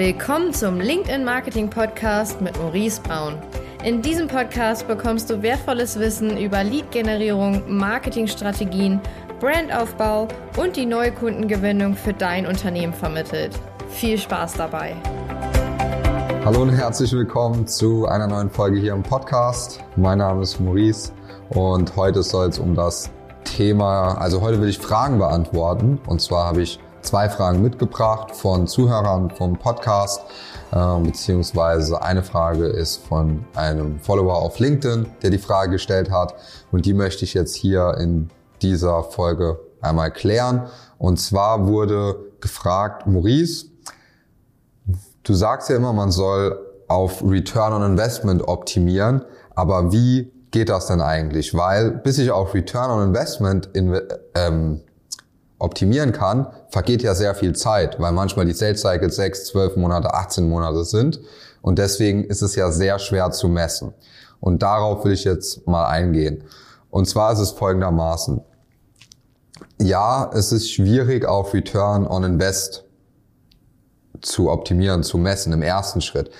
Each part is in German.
Willkommen zum LinkedIn Marketing Podcast mit Maurice Braun. In diesem Podcast bekommst du wertvolles Wissen über Lead-Generierung, Marketingstrategien, Brandaufbau und die neue Kundengewinnung für dein Unternehmen vermittelt. Viel Spaß dabei! Hallo und herzlich willkommen zu einer neuen Folge hier im Podcast. Mein Name ist Maurice und heute soll es um das Thema, also heute will ich Fragen beantworten und zwar habe ich zwei Fragen mitgebracht von Zuhörern vom Podcast, äh, beziehungsweise eine Frage ist von einem Follower auf LinkedIn, der die Frage gestellt hat und die möchte ich jetzt hier in dieser Folge einmal klären. Und zwar wurde gefragt, Maurice, du sagst ja immer, man soll auf Return on Investment optimieren, aber wie geht das denn eigentlich? Weil bis ich auf Return on Investment in, ähm, optimieren kann, vergeht ja sehr viel Zeit, weil manchmal die Sales Cycles 6, 12 Monate, 18 Monate sind. Und deswegen ist es ja sehr schwer zu messen. Und darauf will ich jetzt mal eingehen. Und zwar ist es folgendermaßen. Ja, es ist schwierig, auf Return on Invest zu optimieren, zu messen im ersten Schritt.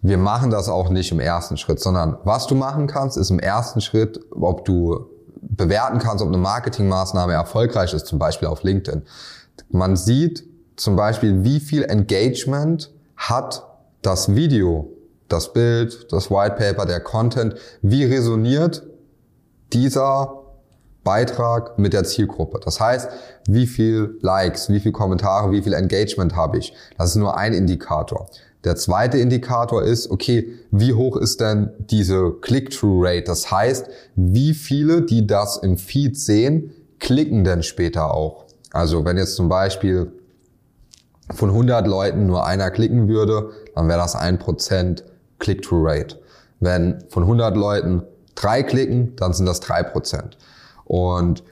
Wir machen das auch nicht im ersten Schritt, sondern was du machen kannst, ist im ersten Schritt, ob du bewerten kannst, ob eine Marketingmaßnahme erfolgreich ist, zum Beispiel auf LinkedIn. Man sieht zum Beispiel, wie viel Engagement hat das Video, das Bild, das White Paper, der Content, wie resoniert dieser Beitrag mit der Zielgruppe. Das heißt, wie viel Likes, wie viel Kommentare, wie viel Engagement habe ich. Das ist nur ein Indikator. Der zweite Indikator ist, okay, wie hoch ist denn diese Click-Through-Rate? Das heißt, wie viele, die das im Feed sehen, klicken denn später auch? Also wenn jetzt zum Beispiel von 100 Leuten nur einer klicken würde, dann wäre das ein Prozent Click-Through-Rate. Wenn von 100 Leuten drei klicken, dann sind das drei Prozent. Und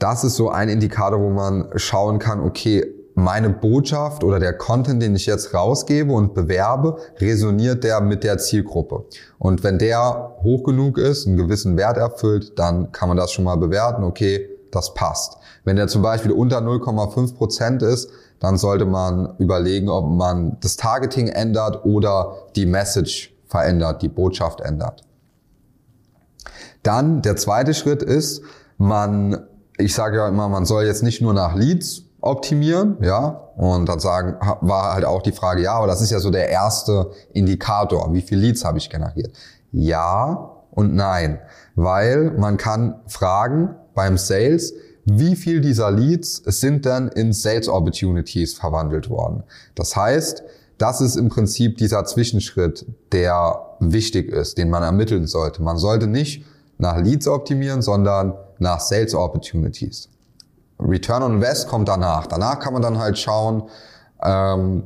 das ist so ein Indikator, wo man schauen kann, okay, meine Botschaft oder der Content, den ich jetzt rausgebe und bewerbe, resoniert der mit der Zielgruppe. Und wenn der hoch genug ist, einen gewissen Wert erfüllt, dann kann man das schon mal bewerten, okay, das passt. Wenn der zum Beispiel unter 0,5 Prozent ist, dann sollte man überlegen, ob man das Targeting ändert oder die Message verändert, die Botschaft ändert. Dann der zweite Schritt ist, man, ich sage ja immer, man soll jetzt nicht nur nach Leads optimieren, ja. Und dann sagen, war halt auch die Frage, ja, aber das ist ja so der erste Indikator. Wie viel Leads habe ich generiert? Ja und nein. Weil man kann fragen beim Sales, wie viel dieser Leads sind denn in Sales Opportunities verwandelt worden? Das heißt, das ist im Prinzip dieser Zwischenschritt, der wichtig ist, den man ermitteln sollte. Man sollte nicht nach Leads optimieren, sondern nach Sales Opportunities. Return on Invest kommt danach. Danach kann man dann halt schauen, ähm,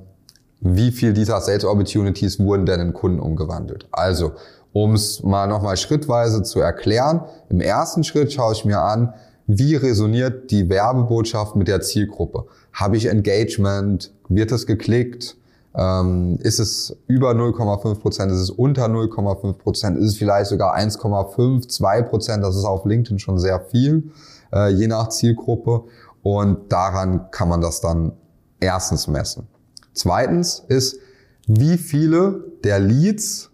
wie viel dieser Sales Opportunities wurden denn in Kunden umgewandelt. Also, um es mal nochmal schrittweise zu erklären, im ersten Schritt schaue ich mir an, wie resoniert die Werbebotschaft mit der Zielgruppe? Habe ich Engagement? Wird es geklickt? Ähm, ist es über 0,5 Prozent? Ist es unter 0,5 Prozent? Ist es vielleicht sogar 1,5, 2 Prozent? Das ist auf LinkedIn schon sehr viel äh, je nach Zielgruppe. Und daran kann man das dann erstens messen. Zweitens ist, wie viele der Leads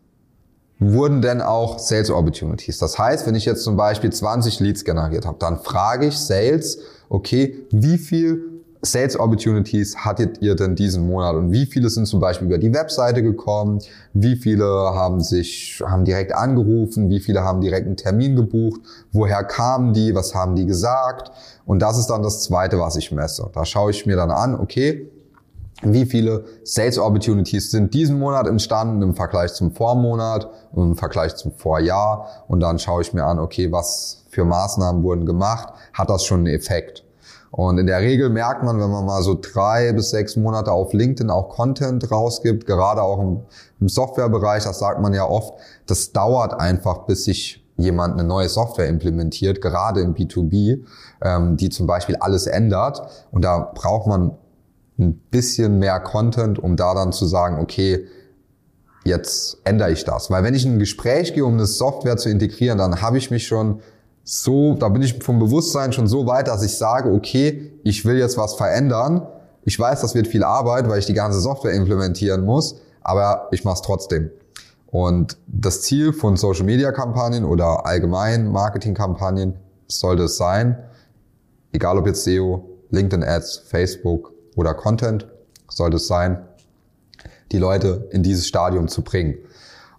wurden denn auch Sales Opportunities. Das heißt, wenn ich jetzt zum Beispiel 20 Leads generiert habe, dann frage ich Sales, okay, wie viel Sales Opportunities hattet ihr denn diesen Monat und wie viele sind zum Beispiel über die Webseite gekommen? Wie viele haben sich, haben direkt angerufen? Wie viele haben direkt einen Termin gebucht? Woher kamen die? Was haben die gesagt? Und das ist dann das zweite, was ich messe. Da schaue ich mir dann an, okay, wie viele Sales Opportunities sind diesen Monat entstanden im Vergleich zum Vormonat und im Vergleich zum Vorjahr? Und dann schaue ich mir an, okay, was für Maßnahmen wurden gemacht? Hat das schon einen Effekt? Und in der Regel merkt man, wenn man mal so drei bis sechs Monate auf LinkedIn auch Content rausgibt, gerade auch im, im Softwarebereich, das sagt man ja oft, das dauert einfach, bis sich jemand eine neue Software implementiert, gerade im B2B, ähm, die zum Beispiel alles ändert. Und da braucht man ein bisschen mehr Content, um da dann zu sagen, okay, jetzt ändere ich das. Weil wenn ich in ein Gespräch gehe, um eine Software zu integrieren, dann habe ich mich schon so, da bin ich vom Bewusstsein schon so weit, dass ich sage, okay, ich will jetzt was verändern. ich weiß, das wird viel Arbeit, weil ich die ganze Software implementieren muss, aber ich mache es trotzdem. Und das Ziel von Social-Media-Kampagnen oder allgemein Marketing-Kampagnen sollte es sein, egal ob jetzt SEO, LinkedIn-Ads, Facebook oder Content, sollte es sein, die Leute in dieses Stadium zu bringen.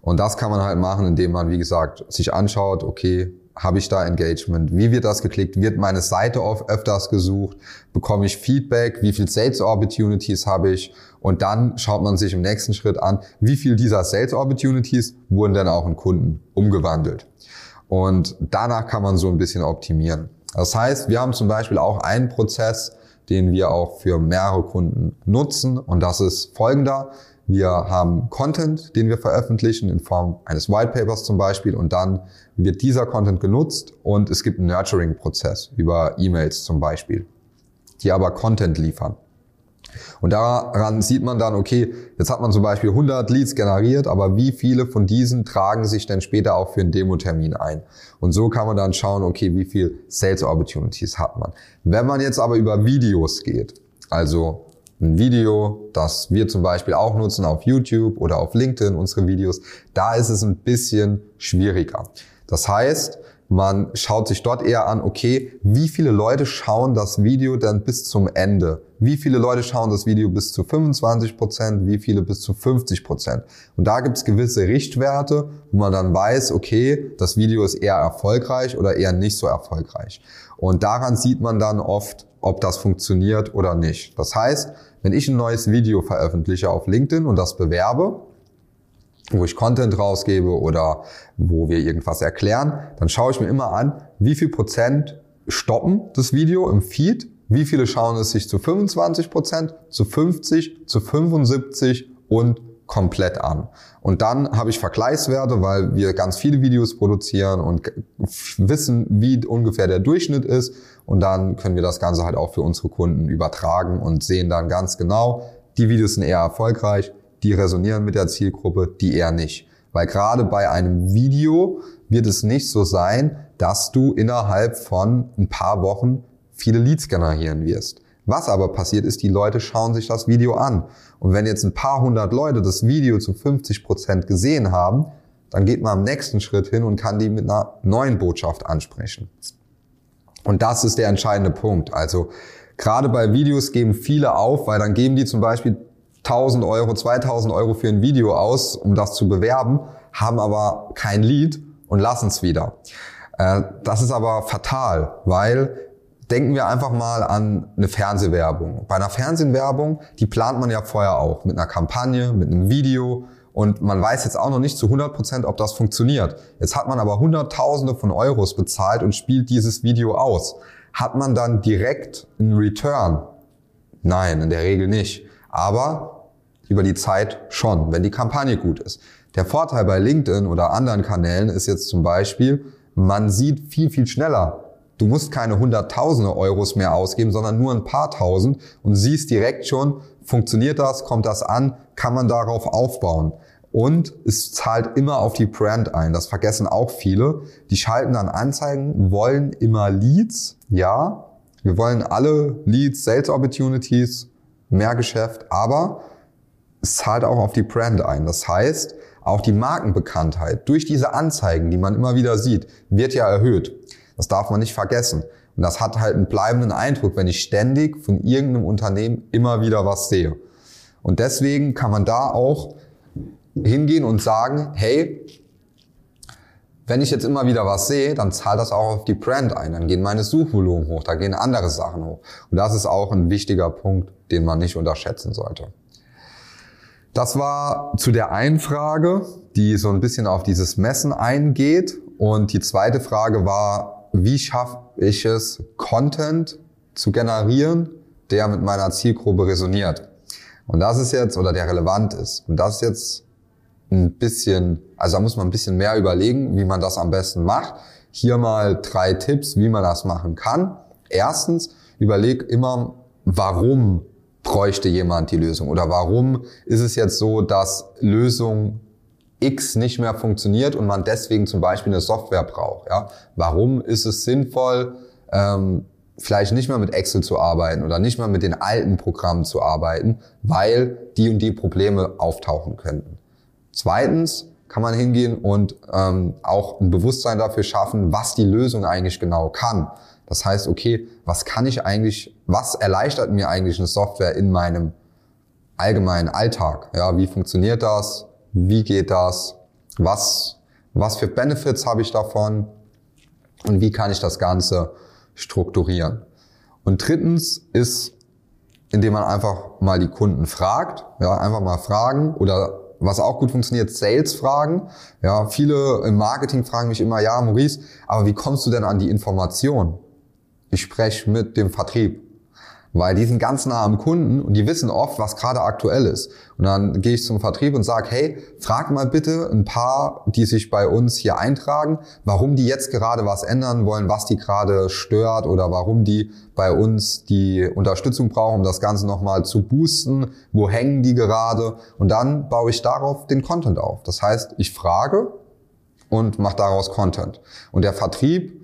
Und das kann man halt machen, indem man, wie gesagt, sich anschaut, okay, habe ich da Engagement? Wie wird das geklickt? Wird meine Seite auf öfters gesucht? Bekomme ich Feedback? Wie viel Sales Opportunities habe ich? Und dann schaut man sich im nächsten Schritt an, wie viel dieser Sales Opportunities wurden denn auch in Kunden umgewandelt? Und danach kann man so ein bisschen optimieren. Das heißt, wir haben zum Beispiel auch einen Prozess, den wir auch für mehrere Kunden nutzen. Und das ist folgender. Wir haben Content, den wir veröffentlichen in Form eines White Papers zum Beispiel und dann wird dieser Content genutzt und es gibt einen Nurturing-Prozess über E-Mails zum Beispiel, die aber Content liefern. Und daran sieht man dann, okay, jetzt hat man zum Beispiel 100 Leads generiert, aber wie viele von diesen tragen sich denn später auch für einen Demo-Termin ein? Und so kann man dann schauen, okay, wie viel Sales Opportunities hat man. Wenn man jetzt aber über Videos geht, also ein Video, das wir zum Beispiel auch nutzen auf YouTube oder auf LinkedIn, unsere Videos, da ist es ein bisschen schwieriger. Das heißt, man schaut sich dort eher an, okay, wie viele Leute schauen das Video dann bis zum Ende? Wie viele Leute schauen das Video bis zu 25 Prozent? Wie viele bis zu 50 Prozent? Und da gibt es gewisse Richtwerte, wo man dann weiß, okay, das Video ist eher erfolgreich oder eher nicht so erfolgreich. Und daran sieht man dann oft, ob das funktioniert oder nicht. Das heißt, wenn ich ein neues Video veröffentliche auf LinkedIn und das bewerbe, wo ich Content rausgebe oder wo wir irgendwas erklären, dann schaue ich mir immer an, wie viel Prozent stoppen das Video im Feed, wie viele schauen es sich zu 25 Prozent, zu 50, zu 75 und komplett an. Und dann habe ich Vergleichswerte, weil wir ganz viele Videos produzieren und wissen, wie ungefähr der Durchschnitt ist. Und dann können wir das Ganze halt auch für unsere Kunden übertragen und sehen dann ganz genau, die Videos sind eher erfolgreich, die resonieren mit der Zielgruppe, die eher nicht. Weil gerade bei einem Video wird es nicht so sein, dass du innerhalb von ein paar Wochen viele Leads generieren wirst. Was aber passiert ist, die Leute schauen sich das Video an. Und wenn jetzt ein paar hundert Leute das Video zu 50 Prozent gesehen haben, dann geht man am nächsten Schritt hin und kann die mit einer neuen Botschaft ansprechen. Und das ist der entscheidende Punkt. Also gerade bei Videos geben viele auf, weil dann geben die zum Beispiel 1000 Euro, 2000 Euro für ein Video aus, um das zu bewerben, haben aber kein Lied und lassen es wieder. Äh, das ist aber fatal, weil denken wir einfach mal an eine Fernsehwerbung. Bei einer Fernsehwerbung, die plant man ja vorher auch mit einer Kampagne, mit einem Video und man weiß jetzt auch noch nicht zu 100 Prozent, ob das funktioniert. Jetzt hat man aber Hunderttausende von Euros bezahlt und spielt dieses Video aus. Hat man dann direkt einen Return? Nein, in der Regel nicht. Aber über die Zeit schon, wenn die Kampagne gut ist. Der Vorteil bei LinkedIn oder anderen Kanälen ist jetzt zum Beispiel, man sieht viel, viel schneller, Du musst keine hunderttausende Euros mehr ausgeben, sondern nur ein paar tausend und siehst direkt schon, funktioniert das, kommt das an, kann man darauf aufbauen. Und es zahlt immer auf die Brand ein. Das vergessen auch viele. Die schalten dann Anzeigen, wollen immer Leads. Ja, wir wollen alle Leads, Sales Opportunities, mehr Geschäft, aber es zahlt auch auf die Brand ein. Das heißt, auch die Markenbekanntheit durch diese Anzeigen, die man immer wieder sieht, wird ja erhöht. Das darf man nicht vergessen. Und das hat halt einen bleibenden Eindruck, wenn ich ständig von irgendeinem Unternehmen immer wieder was sehe. Und deswegen kann man da auch hingehen und sagen, hey, wenn ich jetzt immer wieder was sehe, dann zahlt das auch auf die Brand ein. Dann gehen meine Suchvolumen hoch, da gehen andere Sachen hoch. Und das ist auch ein wichtiger Punkt, den man nicht unterschätzen sollte. Das war zu der einen Frage, die so ein bisschen auf dieses Messen eingeht. Und die zweite Frage war, wie schaffe ich es, Content zu generieren, der mit meiner Zielgruppe resoniert. Und das ist jetzt, oder der relevant ist. Und das ist jetzt ein bisschen, also da muss man ein bisschen mehr überlegen, wie man das am besten macht. Hier mal drei Tipps, wie man das machen kann. Erstens, überleg immer, warum bräuchte jemand die Lösung oder warum ist es jetzt so, dass Lösung X nicht mehr funktioniert und man deswegen zum Beispiel eine Software braucht. Ja? Warum ist es sinnvoll, ähm, vielleicht nicht mehr mit Excel zu arbeiten oder nicht mehr mit den alten Programmen zu arbeiten, weil die und die Probleme auftauchen könnten. Zweitens kann man hingehen und ähm, auch ein Bewusstsein dafür schaffen, was die Lösung eigentlich genau kann. Das heißt, okay, was kann ich eigentlich, was erleichtert mir eigentlich eine Software in meinem allgemeinen Alltag? Ja, wie funktioniert das? Wie geht das? Was, was für Benefits habe ich davon? Und wie kann ich das Ganze strukturieren? Und drittens ist, indem man einfach mal die Kunden fragt, ja, einfach mal fragen oder was auch gut funktioniert, Sales-Fragen. Ja, viele im Marketing fragen mich immer, ja, Maurice, aber wie kommst du denn an die Information? Ich spreche mit dem Vertrieb weil die sind ganz nah am Kunden und die wissen oft, was gerade aktuell ist. Und dann gehe ich zum Vertrieb und sage, hey, frag mal bitte ein paar, die sich bei uns hier eintragen, warum die jetzt gerade was ändern wollen, was die gerade stört oder warum die bei uns die Unterstützung brauchen, um das Ganze nochmal zu boosten, wo hängen die gerade und dann baue ich darauf den Content auf. Das heißt, ich frage und mache daraus Content. Und der Vertrieb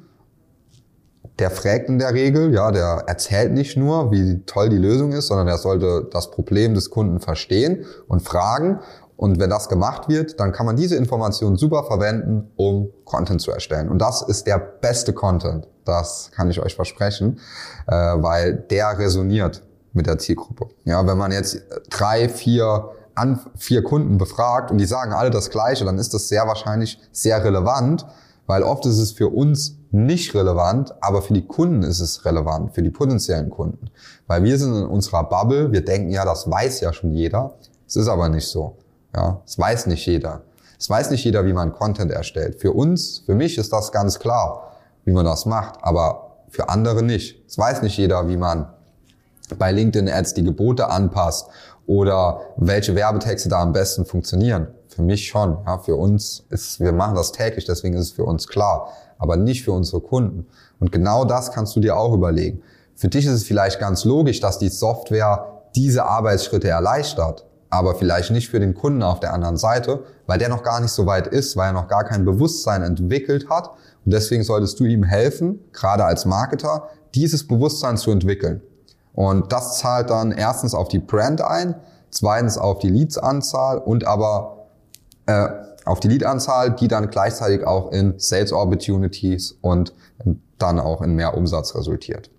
der fragt in der Regel, ja, der erzählt nicht nur, wie toll die Lösung ist, sondern er sollte das Problem des Kunden verstehen und fragen. Und wenn das gemacht wird, dann kann man diese Informationen super verwenden, um Content zu erstellen. Und das ist der beste Content. Das kann ich euch versprechen, äh, weil der resoniert mit der Zielgruppe. Ja, wenn man jetzt drei, vier an vier Kunden befragt und die sagen alle das Gleiche, dann ist das sehr wahrscheinlich sehr relevant, weil oft ist es für uns nicht relevant, aber für die Kunden ist es relevant, für die potenziellen Kunden. Weil wir sind in unserer Bubble, wir denken ja, das weiß ja schon jeder. Es ist aber nicht so. Ja, es weiß nicht jeder. Es weiß nicht jeder, wie man Content erstellt. Für uns, für mich ist das ganz klar, wie man das macht, aber für andere nicht. Es weiß nicht jeder, wie man bei LinkedIn Ads die Gebote anpasst oder welche Werbetexte da am besten funktionieren. Für mich schon. Ja, für uns ist, wir machen das täglich, deswegen ist es für uns klar aber nicht für unsere Kunden. Und genau das kannst du dir auch überlegen. Für dich ist es vielleicht ganz logisch, dass die Software diese Arbeitsschritte erleichtert, aber vielleicht nicht für den Kunden auf der anderen Seite, weil der noch gar nicht so weit ist, weil er noch gar kein Bewusstsein entwickelt hat. Und deswegen solltest du ihm helfen, gerade als Marketer, dieses Bewusstsein zu entwickeln. Und das zahlt dann erstens auf die Brand ein, zweitens auf die Leads-Anzahl und aber äh, auf die Lead-Anzahl, die dann gleichzeitig auch in Sales Opportunities und dann auch in mehr Umsatz resultiert.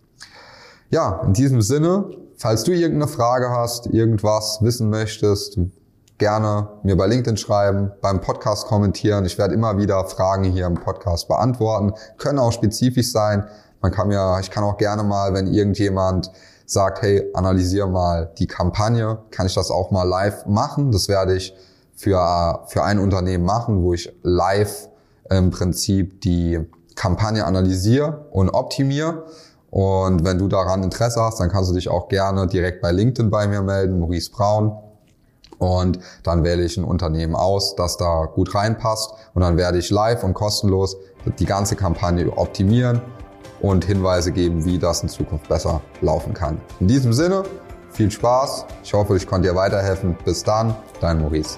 Ja, in diesem Sinne, falls du irgendeine Frage hast, irgendwas wissen möchtest, gerne mir bei LinkedIn schreiben, beim Podcast kommentieren. Ich werde immer wieder Fragen hier im Podcast beantworten, können auch spezifisch sein. Man kann ja, ich kann auch gerne mal, wenn irgendjemand sagt, hey, analysiere mal die Kampagne, kann ich das auch mal live machen. Das werde ich für, für ein Unternehmen machen, wo ich live im Prinzip die Kampagne analysiere und optimiere. Und wenn du daran Interesse hast, dann kannst du dich auch gerne direkt bei LinkedIn bei mir melden, Maurice Braun. Und dann wähle ich ein Unternehmen aus, das da gut reinpasst. Und dann werde ich live und kostenlos die ganze Kampagne optimieren und Hinweise geben, wie das in Zukunft besser laufen kann. In diesem Sinne, viel Spaß. Ich hoffe, ich konnte dir weiterhelfen. Bis dann, dein Maurice.